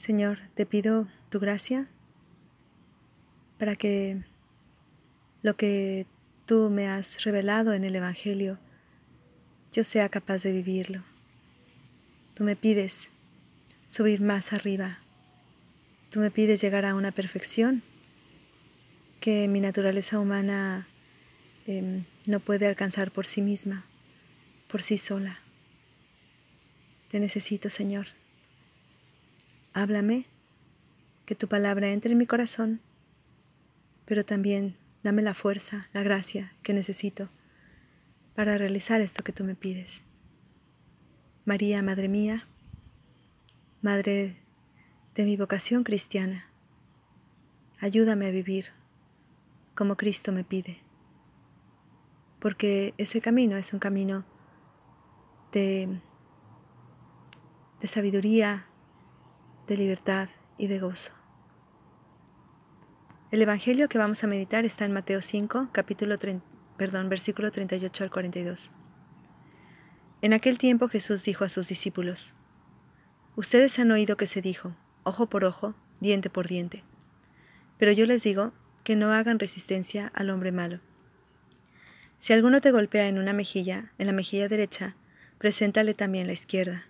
Señor, te pido tu gracia para que lo que tú me has revelado en el Evangelio, yo sea capaz de vivirlo. Tú me pides subir más arriba. Tú me pides llegar a una perfección que mi naturaleza humana em, no puede alcanzar por sí misma, por sí sola. Te necesito, Señor. Háblame, que tu palabra entre en mi corazón, pero también dame la fuerza, la gracia que necesito para realizar esto que tú me pides. María, Madre mía, Madre de mi vocación cristiana, ayúdame a vivir como Cristo me pide, porque ese camino es un camino de, de sabiduría, de libertad y de gozo. El Evangelio que vamos a meditar está en Mateo 5, capítulo perdón, versículo 38 al 42. En aquel tiempo Jesús dijo a sus discípulos, Ustedes han oído que se dijo, ojo por ojo, diente por diente. Pero yo les digo que no hagan resistencia al hombre malo. Si alguno te golpea en una mejilla, en la mejilla derecha, preséntale también la izquierda.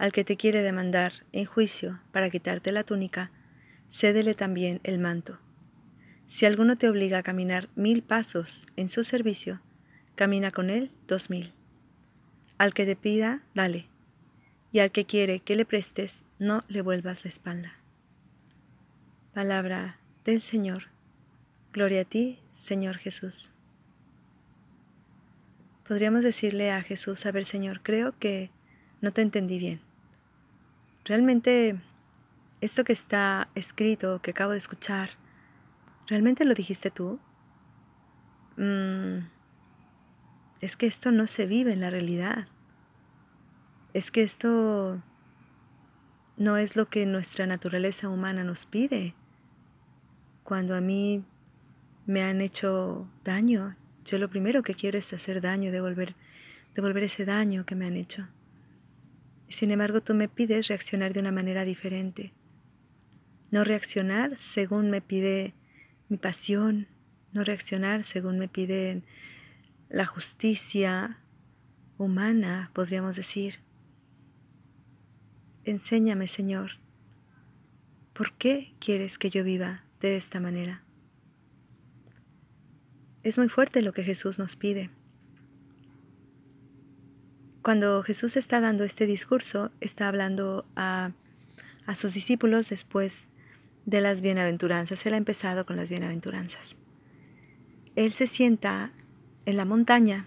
Al que te quiere demandar en juicio para quitarte la túnica, cédele también el manto. Si alguno te obliga a caminar mil pasos en su servicio, camina con él dos mil. Al que te pida, dale, y al que quiere que le prestes, no le vuelvas la espalda. Palabra del Señor. Gloria a ti, Señor Jesús. Podríamos decirle a Jesús, a ver Señor, creo que no te entendí bien. Realmente esto que está escrito, que acabo de escuchar, ¿realmente lo dijiste tú? Mm, es que esto no se vive en la realidad. Es que esto no es lo que nuestra naturaleza humana nos pide. Cuando a mí me han hecho daño, yo lo primero que quiero es hacer daño, devolver, devolver ese daño que me han hecho. Sin embargo, tú me pides reaccionar de una manera diferente. No reaccionar según me pide mi pasión, no reaccionar según me pide la justicia humana, podríamos decir. Enséñame, Señor, ¿por qué quieres que yo viva de esta manera? Es muy fuerte lo que Jesús nos pide. Cuando Jesús está dando este discurso, está hablando a, sus discípulos después de las bienaventuranzas. Él ha empezado con las bienaventuranzas. Él se sienta en la montaña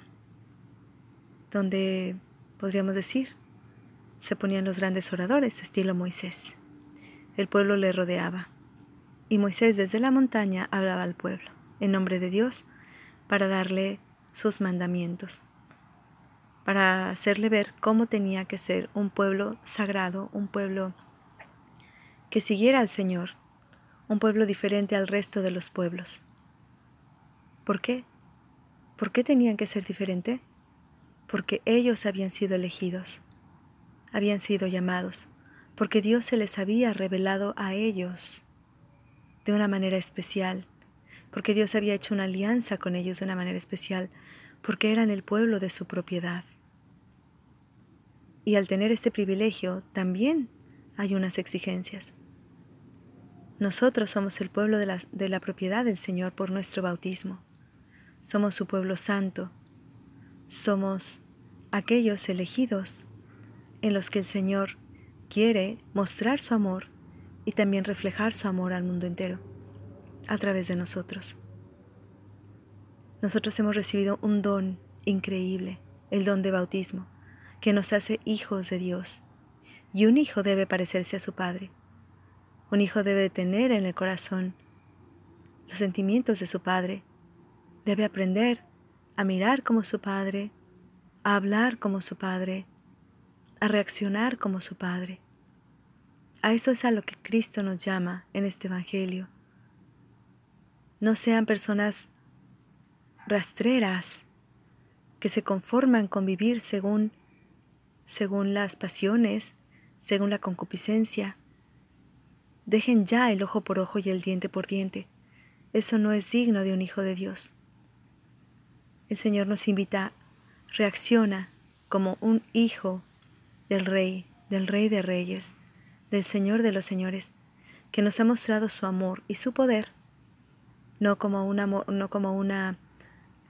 donde, podríamos decir, se ponían los grandes oradores, estilo Moisés. El pueblo le rodeaba. Y Moisés desde la montaña hablaba al pueblo, en nombre de Dios, para darle sus mandamientos para hacerle ver cómo tenía que ser un pueblo sagrado, un pueblo que siguiera al Señor, un pueblo diferente al resto de los pueblos. ¿Por qué? ¿Por qué tenían que ser diferente? Porque ellos habían sido elegidos, habían sido llamados, porque Dios se les había revelado a ellos de una manera especial, porque Dios había hecho una alianza con ellos de una manera especial, porque eran el pueblo de su propiedad. Y al tener este privilegio también hay unas exigencias. Nosotros somos el pueblo de la, de la, propiedad del Señor por nuestro bautismo. Somos su pueblo santo. Somos aquellos elegidos en los que el Señor quiere mostrar su amor y también reflejar su amor al mundo entero a través de nosotros. Nosotros hemos recibido un don increíble, el don de bautismo, que nos hace hijos de Dios. Y un hijo debe parecerse a su padre. Un hijo debe tener en el corazón los sentimientos de su padre. Debe aprender a mirar como su padre, a hablar como su padre, a reaccionar como su padre. A eso es a lo que Cristo nos llama en este Evangelio. No sean personas rastreras que se conforman con vivir según, según las pasiones, según la concupiscencia. Dejen ya el ojo por ojo y el diente por diente. Eso no es digno de un hijo de Dios. El Señor nos invita, reacciona como un hijo del Rey, del Rey de Reyes, del Señor de los Señores, que nos ha mostrado su amor y su poder, no como una, no como una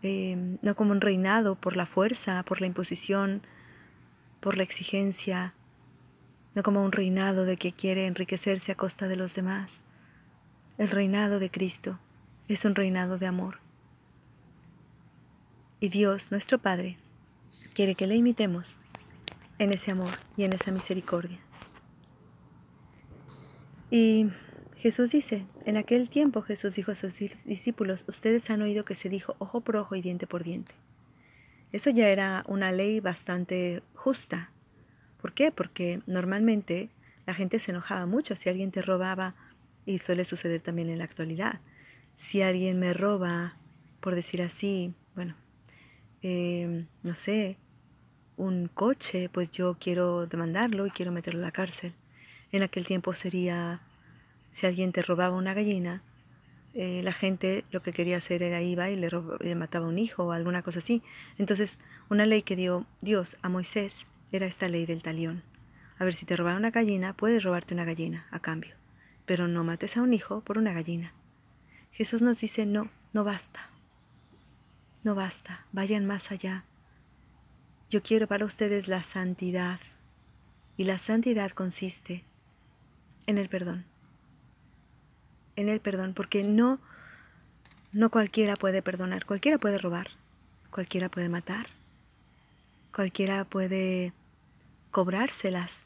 Em, no como un reinado por la fuerza, por la imposición, por la exigencia, no como un reinado de que quiere enriquecerse a costa de los demás. El reinado de Cristo es un reinado de amor. Y Dios, nuestro Padre, quiere que le imitemos en ese amor y en esa misericordia. Y Jesús dice, en aquel tiempo Jesús dijo a sus discípulos, ustedes han oído que se dijo ojo por ojo y diente por diente. Eso ya era una ley bastante justa. ¿Por qué? Porque normalmente la gente se enojaba mucho si alguien te robaba, y suele suceder también en la actualidad. Si alguien me roba, por decir así, bueno, em, no sé, un coche, pues yo quiero demandarlo y quiero meterlo a la cárcel. En aquel tiempo sería si alguien te robaba una gallina, eh, la gente lo que quería hacer era iba y le, le mataba un hijo o alguna cosa así. Entonces, una ley que dio Dios a Moisés era esta ley del talión. A ver, si te robaron una gallina, puedes robarte una gallina a cambio, pero no mates a un hijo por una gallina. Jesús nos dice, no, no basta. No basta, vayan más allá. Yo quiero para ustedes la santidad. Y la santidad consiste en el perdón en el perdón, porque no, no cualquiera puede perdonar, cualquiera puede robar, cualquiera puede matar, cualquiera puede cobrárselas,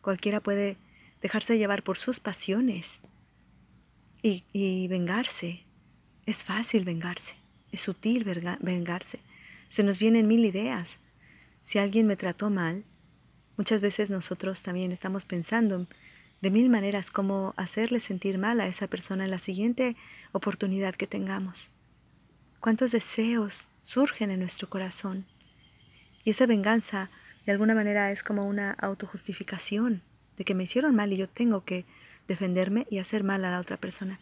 cualquiera puede dejarse llevar por sus pasiones y, y vengarse. Es fácil vengarse, es sutil vengarse. Se nos vienen mil ideas. Si alguien me trató mal, muchas veces nosotros también estamos pensando de mil maneras cómo hacerle sentir mal a esa persona en la siguiente oportunidad que tengamos. Cuántos deseos surgen en nuestro corazón. Y esa venganza de alguna manera es como una autojustificación de que me hicieron mal y yo tengo que defenderme y hacer mal a la otra persona.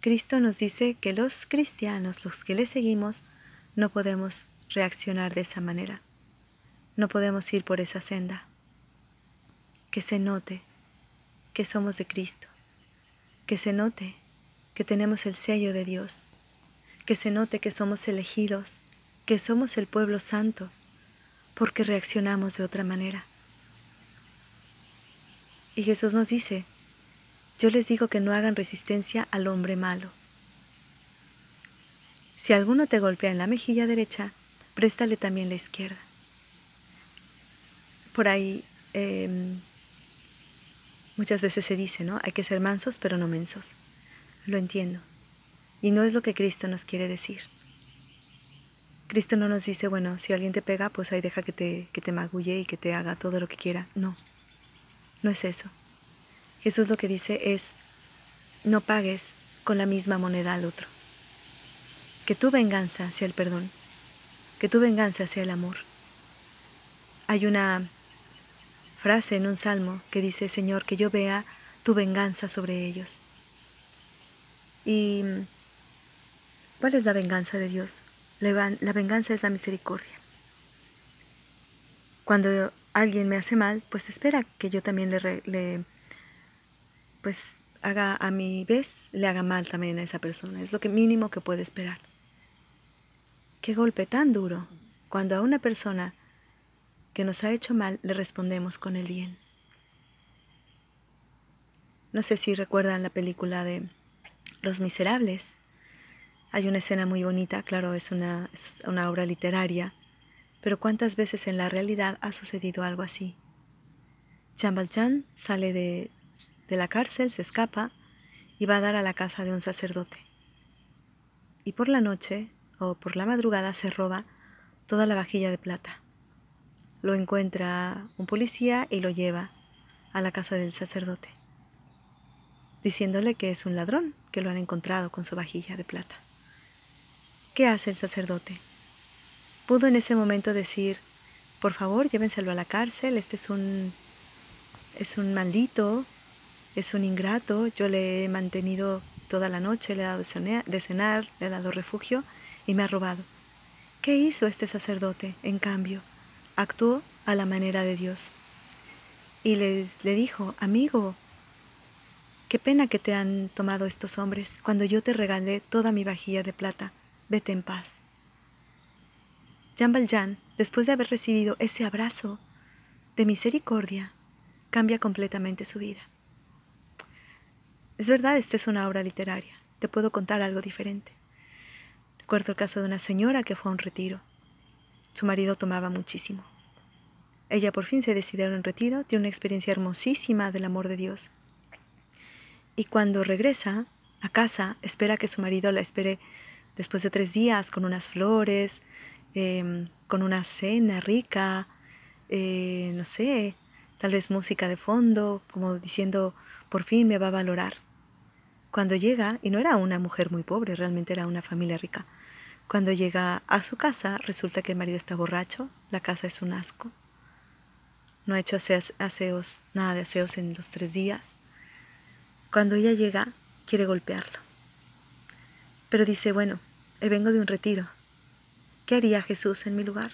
Cristo nos dice que los cristianos, los que le seguimos, no podemos reaccionar de esa manera. No podemos ir por esa senda que se note que somos de Cristo, que se note que tenemos el sello de Dios, que se note que somos elegidos, que somos el pueblo santo, porque reaccionamos de otra manera. Y Jesús nos dice, yo les digo que no hagan resistencia al hombre malo. Si alguno te golpea en la mejilla derecha, préstale también la izquierda. Por ahí em, Muchas veces se dice, ¿no? Hay que ser mansos pero no mensos. Lo entiendo. Y no es lo que Cristo nos quiere decir. Cristo no nos dice, bueno, si alguien te pega, pues ahí deja que te, que te magulle y que te haga todo lo que quiera. No, no es eso. Jesús lo que dice es, no pagues con la misma moneda al otro. Que tu venganza sea el perdón, que tu venganza sea el amor. Hay una frase en un salmo que dice, Señor, que yo vea tu venganza sobre ellos. ¿Y cuál es la venganza de Dios? La venganza es la misericordia. Cuando alguien me hace mal, pues espera que yo también le, pues haga a mi vez, le haga mal también a esa persona. Es lo que mínimo que puede esperar. Qué golpe tan duro cuando a una persona que nos ha hecho mal le respondemos con el bien. No sé si recuerdan la película de Los Miserables. Hay una escena muy bonita, claro, es una, una obra literaria, pero ¿cuántas veces en la realidad ha sucedido algo así? Jean Valjean sale de, de la cárcel, se escapa y va a dar a la casa de un sacerdote. Y por la noche o por la madrugada se roba toda la vajilla de plata. Lo encuentra un policía y lo lleva a la casa del sacerdote, diciéndole que es un ladrón, que lo han encontrado con su vajilla de plata. ¿Qué hace el sacerdote? Pudo en ese momento decir, por favor, llévenselo a la cárcel, este es un, es un maldito, es un ingrato, yo le he mantenido toda la noche, le he dado de cenar, le he dado refugio y me ha robado. ¿Qué hizo este sacerdote, en cambio? Actuó a la manera de Dios. Y le, le dijo, amigo, qué pena que te han tomado estos hombres cuando yo te regalé toda mi vajilla de plata. Vete en paz. Jean Valjean, después de haber recibido ese abrazo de misericordia, cambia completamente su vida. Es verdad, esta es una obra literaria. Te puedo contar algo diferente. Recuerdo el caso de una señora que fue a un retiro. Su marido tomaba muchísimo. Ella por fin se decidió un retiro, tiene una experiencia hermosísima del amor de Dios. Y cuando regresa a casa, espera que su marido la espere después de tres días con unas flores, Em, con una cena rica, eh, no sé, tal vez música de fondo, como diciendo, por fin me va a valorar. Cuando llega, y no era una mujer muy pobre, realmente era una familia rica, cuando llega a su casa resulta que el marido está borracho, la casa es un asco, no ha hecho aseos, nada de aseos en los tres días. Cuando ella llega, quiere golpearlo. Pero dice, bueno, vengo de un retiro, ¿qué haría Jesús en mi lugar?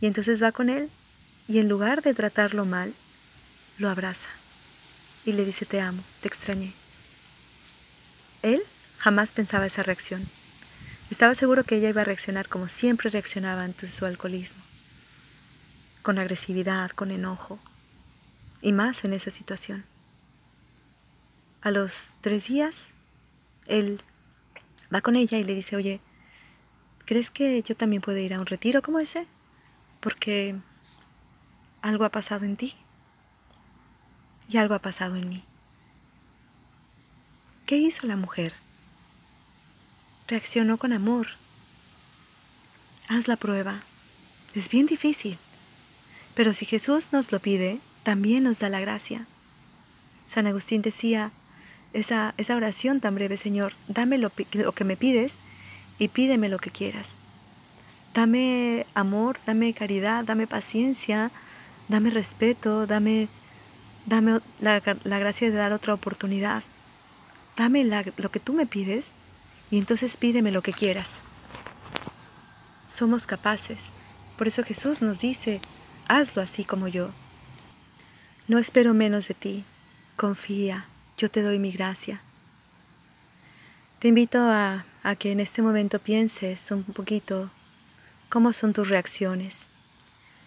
Y entonces va con él y en lugar de tratarlo mal, lo abraza y le dice, te amo, te extrañé. Él jamás pensaba esa reacción. Estaba seguro que ella iba a reaccionar como siempre reaccionaba ante su alcoholismo, con agresividad, con enojo, y más en esa situación. A los tres días, él va con ella y le dice, oye, ¿crees que yo también puedo ir a un retiro como ese? Porque algo ha pasado en ti y algo ha pasado en mí. ¿Qué hizo la mujer? Reaccionó con amor. Haz la prueba. Es bien difícil. Pero si Jesús nos lo pide, también nos da la gracia. San Agustín decía, esa, esa oración tan breve, Señor, dame lo, que me pides y pídeme lo que quieras. Dame amor, dame caridad, dame paciencia, dame respeto, dame, dame la, gracia de dar otra oportunidad. Dame lo que tú me pides y entonces pídeme lo que quieras. Somos capaces. Por eso Jesús nos dice, hazlo así como yo. No espero menos de ti. Confía, yo te doy mi gracia. Te invito a, que en este momento pienses un poquito cómo son tus reacciones.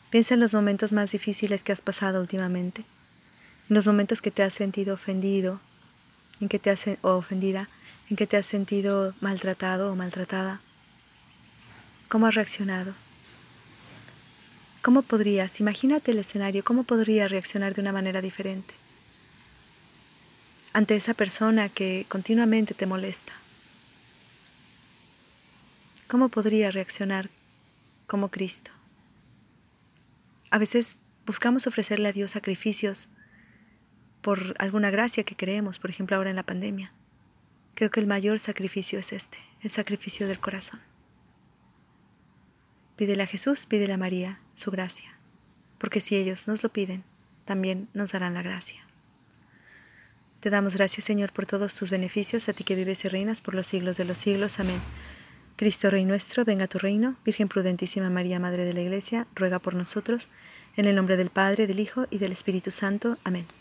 Piensa en los momentos más difíciles que has pasado últimamente, en los momentos que te has sentido ofendido, en que te has o ofendida, en que te has sentido maltratado o maltratada. ¿Cómo has reaccionado? ¿Cómo podrías, imagínate el escenario, cómo podrías reaccionar de una manera diferente ante esa persona que continuamente te molesta? ¿Cómo podría reaccionar como Cristo? A veces buscamos ofrecerle a Dios sacrificios por alguna gracia que creemos, por ejemplo ahora en la pandemia. Creo que el mayor sacrificio es este, el sacrificio del corazón. Pídele a Jesús, pídele a María su gracia, porque si ellos nos lo piden, también nos darán la gracia. Te damos gracias, Señor, por todos tus beneficios, a ti que vives y reinas por los siglos de los siglos. Amén. Cristo Rey nuestro, venga a tu reino. Virgen prudentísima María, Madre de la Iglesia, ruega por nosotros. En el nombre del Padre, del Hijo y del Espíritu Santo. Amén.